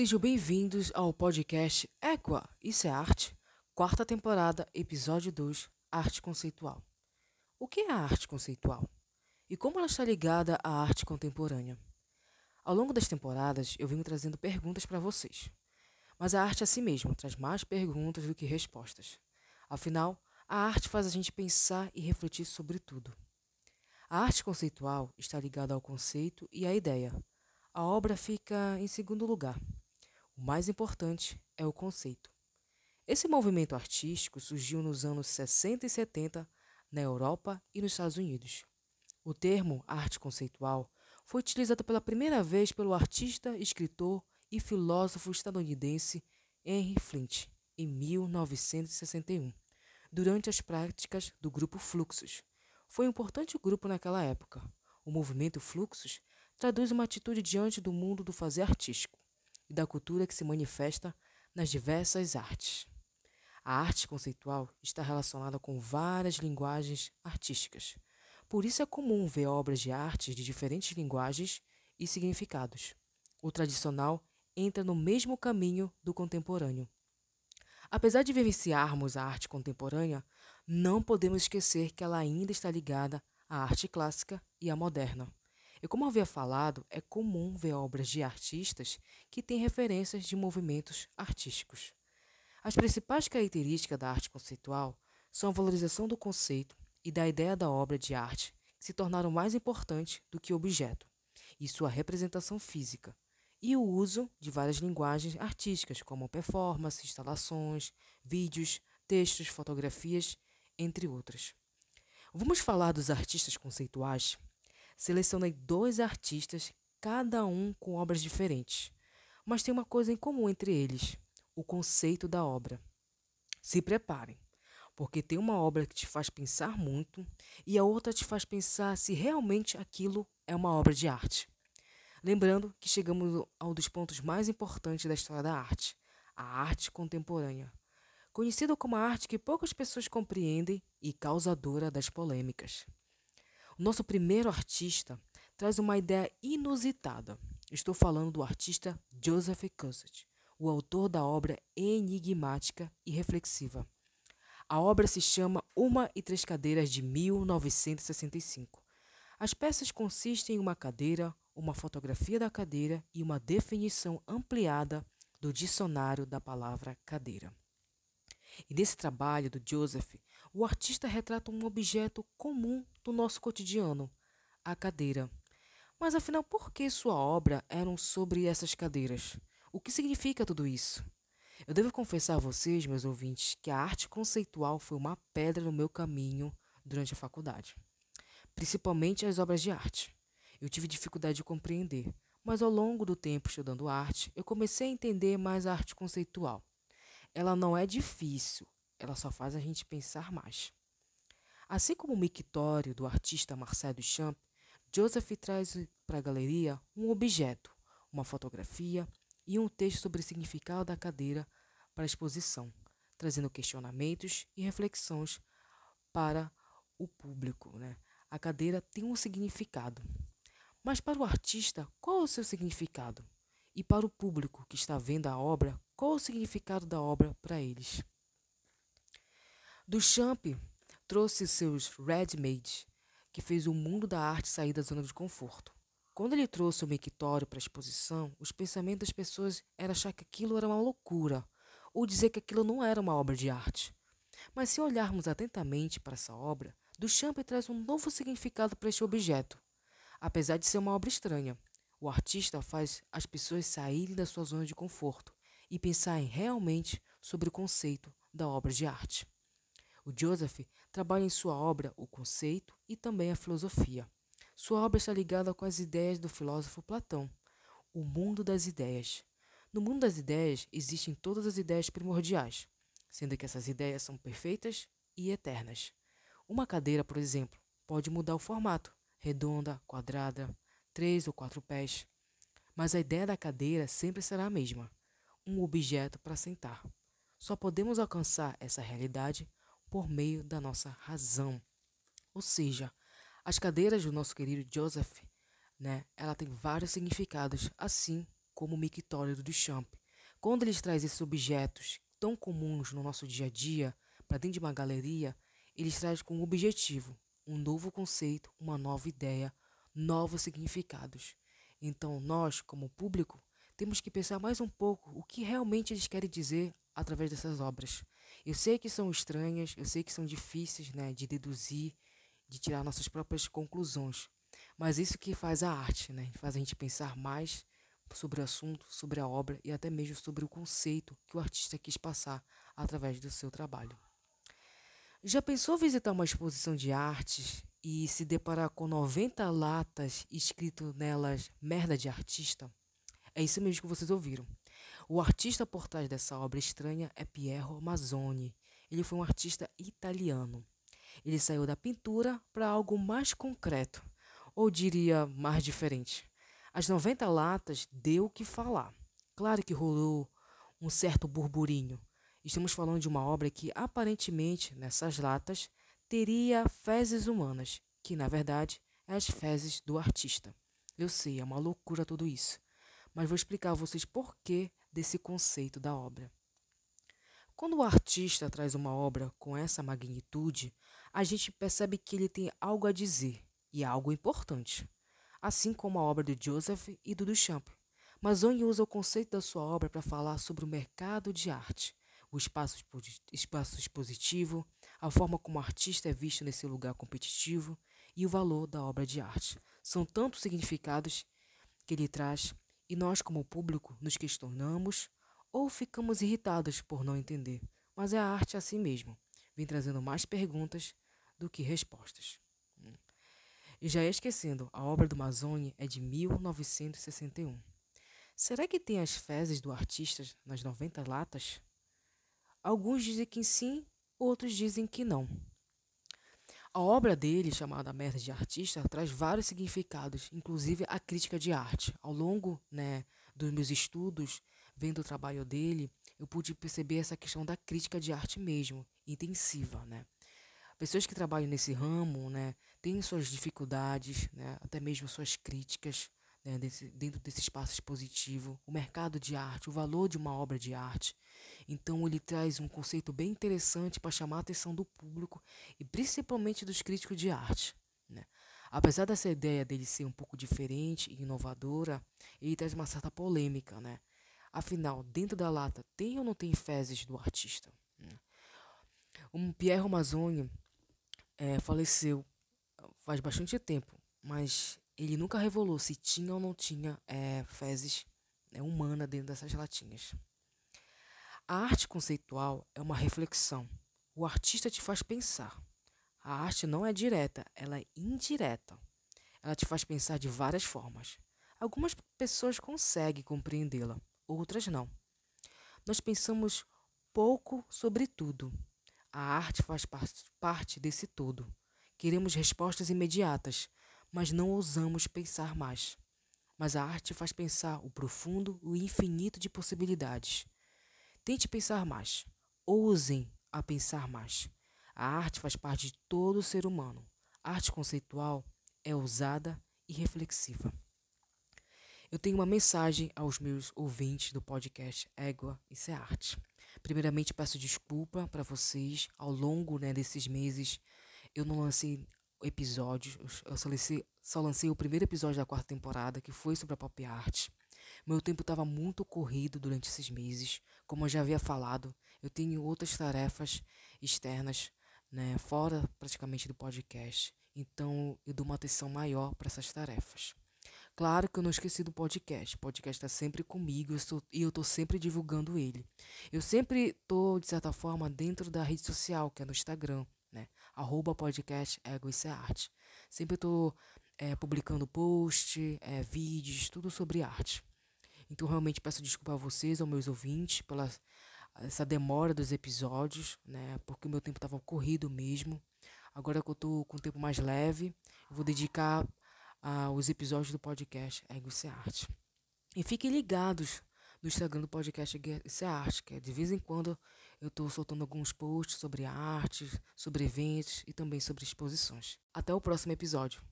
Sejam bem-vindos ao podcast Equa, Isso é Arte, quarta temporada, episódio 2, Arte Conceitual. O que é a arte conceitual? E como ela está ligada à arte contemporânea? Ao longo das temporadas, eu venho trazendo perguntas para vocês. Mas a arte a si mesma traz mais perguntas do que respostas. Afinal, a arte faz a gente pensar e refletir sobre tudo. A arte conceitual está ligada ao conceito e à ideia. A obra fica em segundo lugar. O mais importante é o conceito. Esse movimento artístico surgiu nos anos 60 e 70 na Europa e nos Estados Unidos. O termo arte conceitual foi utilizado pela primeira vez pelo artista, escritor e filósofo estadunidense Henry Flint em 1961, durante as práticas do grupo Fluxus. Foi um importante grupo naquela época. O movimento Fluxus traduz uma atitude diante do mundo do fazer artístico e da cultura que se manifesta nas diversas artes. A arte conceitual está relacionada com várias linguagens artísticas. Por isso é comum ver obras de arte de diferentes linguagens e significados. O tradicional entra no mesmo caminho do contemporâneo. Apesar de vivenciarmos a arte contemporânea, não podemos esquecer que ela ainda está ligada à arte clássica e à moderna. E como havia falado, é comum ver obras de artistas que têm referências de movimentos artísticos. As principais características da arte conceitual são a valorização do conceito e da ideia da obra de arte, que se tornaram mais importantes do que o objeto, e sua representação física, e o uso de várias linguagens artísticas, como performance, instalações, vídeos, textos, fotografias, entre outras. Vamos falar dos artistas conceituais? Selecionei dois artistas, cada um com obras diferentes, mas tem uma coisa em comum entre eles: o conceito da obra. Se preparem, porque tem uma obra que te faz pensar muito e a outra te faz pensar se realmente aquilo é uma obra de arte. Lembrando que chegamos ao dos pontos mais importantes da história da arte, a arte contemporânea, conhecida como a arte que poucas pessoas compreendem e causadora das polêmicas. Nosso primeiro artista traz uma ideia inusitada. Estou falando do artista Joseph Conrad o autor da obra enigmática e reflexiva. A obra se chama Uma e Três Cadeiras de 1965. As peças consistem em uma cadeira, uma fotografia da cadeira e uma definição ampliada do dicionário da palavra cadeira. E nesse trabalho do Joseph, o artista retrata um objeto comum do nosso cotidiano, a cadeira. Mas afinal, por que sua obra eram sobre essas cadeiras? O que significa tudo isso? Eu devo confessar a vocês, meus ouvintes, que a arte conceitual foi uma pedra no meu caminho durante a faculdade, principalmente as obras de arte. Eu tive dificuldade de compreender, mas ao longo do tempo estudando arte, eu comecei a entender mais a arte conceitual. Ela não é difícil, ela só faz a gente pensar mais. Assim como o mictório do artista Marcel Duchamp, Joseph traz para a galeria um objeto, uma fotografia, e um texto sobre o significado da cadeira para a exposição, trazendo questionamentos e reflexões para o público. Né? A cadeira tem um significado. Mas para o artista, qual o seu significado? E para o público que está vendo a obra, qual o significado da obra para eles? Duchamp trouxe seus ready-made, que fez o mundo da arte sair da zona de conforto. Quando ele trouxe o mictório para a exposição, os pensamentos das pessoas eram achar que aquilo era uma loucura, ou dizer que aquilo não era uma obra de arte. Mas se olharmos atentamente para essa obra, Duchamp traz um novo significado para este objeto. Apesar de ser uma obra estranha, o artista faz as pessoas saírem da sua zona de conforto e pensarem realmente sobre o conceito da obra de arte. O Joseph trabalha em sua obra o conceito e também a filosofia. Sua obra está ligada com as ideias do filósofo Platão, o mundo das ideias. No mundo das ideias existem todas as ideias primordiais, sendo que essas ideias são perfeitas e eternas. Uma cadeira, por exemplo, pode mudar o formato, redonda, quadrada, três ou quatro pés. Mas a ideia da cadeira sempre será a mesma: um objeto para sentar. Só podemos alcançar essa realidade por meio da nossa razão. Ou seja, as cadeiras do nosso querido Joseph, né, ela tem vários significados, assim como o mictório do Duchamp. Quando eles trazem esses objetos tão comuns no nosso dia a dia para dentro de uma galeria, eles trazem com um objetivo, um novo conceito, uma nova ideia, novos significados. Então, nós, como público, temos que pensar mais um pouco o que realmente eles querem dizer através dessas obras. Eu sei que são estranhas, eu sei que são difíceis né, de deduzir, de tirar nossas próprias conclusões, mas isso que faz a arte, né? Faz a gente pensar mais sobre o assunto, sobre a obra e até mesmo sobre o conceito que o artista quis passar através do seu trabalho. Já pensou visitar uma exposição de artes e se deparar com 90 latas escrito nelas merda de artista? É isso mesmo que vocês ouviram. O artista por trás dessa obra estranha é Piero Mazzoni. Ele foi um artista italiano. Ele saiu da pintura para algo mais concreto, ou diria mais diferente. As 90 latas deu o que falar. Claro que rolou um certo burburinho. Estamos falando de uma obra que aparentemente, nessas latas, teria fezes humanas, que na verdade é as fezes do artista. Eu sei, é uma loucura tudo isso, mas vou explicar a vocês por que desse conceito da obra. Quando o artista traz uma obra com essa magnitude, a gente percebe que ele tem algo a dizer e algo importante assim como a obra de Joseph e do Duchamp. Mazzoni usa o conceito da sua obra para falar sobre o mercado de arte, o espaço expositivo, a forma como o artista é visto nesse lugar competitivo e o valor da obra de arte. São tantos significados que ele traz e nós, como público, nos questionamos ou ficamos irritados por não entender. Mas é a arte assim mesmo, vem trazendo mais perguntas do que respostas. E já esquecendo, a obra do Mazzoni é de 1961. Será que tem as fezes do artista nas 90 latas? Alguns dizem que sim, outros dizem que não. A obra dele, chamada Merda de Artista, traz vários significados, inclusive a crítica de arte. Ao longo né, dos meus estudos, vendo o trabalho dele, eu pude perceber essa questão da crítica de arte mesmo, intensiva, né? Pessoas que trabalham nesse ramo, né, têm suas dificuldades, né, até mesmo suas críticas né, desse, dentro desse espaço expositivo, o mercado de arte, o valor de uma obra de arte. Então ele traz um conceito bem interessante para chamar a atenção do público e principalmente dos críticos de arte. Né. Apesar dessa ideia dele ser um pouco diferente e inovadora, ele traz uma certa polêmica, né? Afinal, dentro da lata tem ou não tem fezes do artista? Né? Um Pierre Mazzoni é, faleceu faz bastante tempo, mas ele nunca revelou se tinha ou não tinha é, fezes é, humana dentro dessas latinhas. A arte conceitual é uma reflexão. O artista te faz pensar. A arte não é direta, ela é indireta. Ela te faz pensar de várias formas. Algumas pessoas conseguem compreendê-la, outras não. Nós pensamos pouco sobre tudo. A arte faz parte desse todo. Queremos respostas imediatas, mas não ousamos pensar mais. Mas a arte faz pensar o profundo o infinito de possibilidades. Tente pensar mais. Ousem a pensar mais. A arte faz parte de todo ser humano. A arte conceitual é ousada e reflexiva. Eu tenho uma mensagem aos meus ouvintes do podcast Égua e é Arte. Primeiramente, peço desculpa para vocês. Ao longo né, desses meses, eu não lancei episódios. Eu só lancei, só lancei o primeiro episódio da quarta temporada, que foi sobre a pop art. Meu tempo estava muito corrido durante esses meses. Como eu já havia falado, eu tenho outras tarefas externas, né, fora praticamente do podcast. Então, eu dou uma atenção maior para essas tarefas. Claro que eu não esqueci do podcast. O podcast está sempre comigo e eu estou sempre divulgando ele. Eu sempre estou, de certa forma, dentro da rede social, que é no Instagram, né? Arroba podcast Ego e Arte. Sempre estou é, publicando post, é, vídeos, tudo sobre arte. Então, realmente peço desculpa a vocês, aos meus ouvintes, pela essa demora dos episódios, né? Porque o meu tempo estava corrido mesmo. Agora que eu estou com o tempo mais leve, eu vou dedicar ah, os episódios do podcast Ego e Arte. E fiquem ligados no Instagram do podcast Ego e Arte, que é de vez em quando eu estou soltando alguns posts sobre arte, sobre eventos e também sobre exposições. Até o próximo episódio.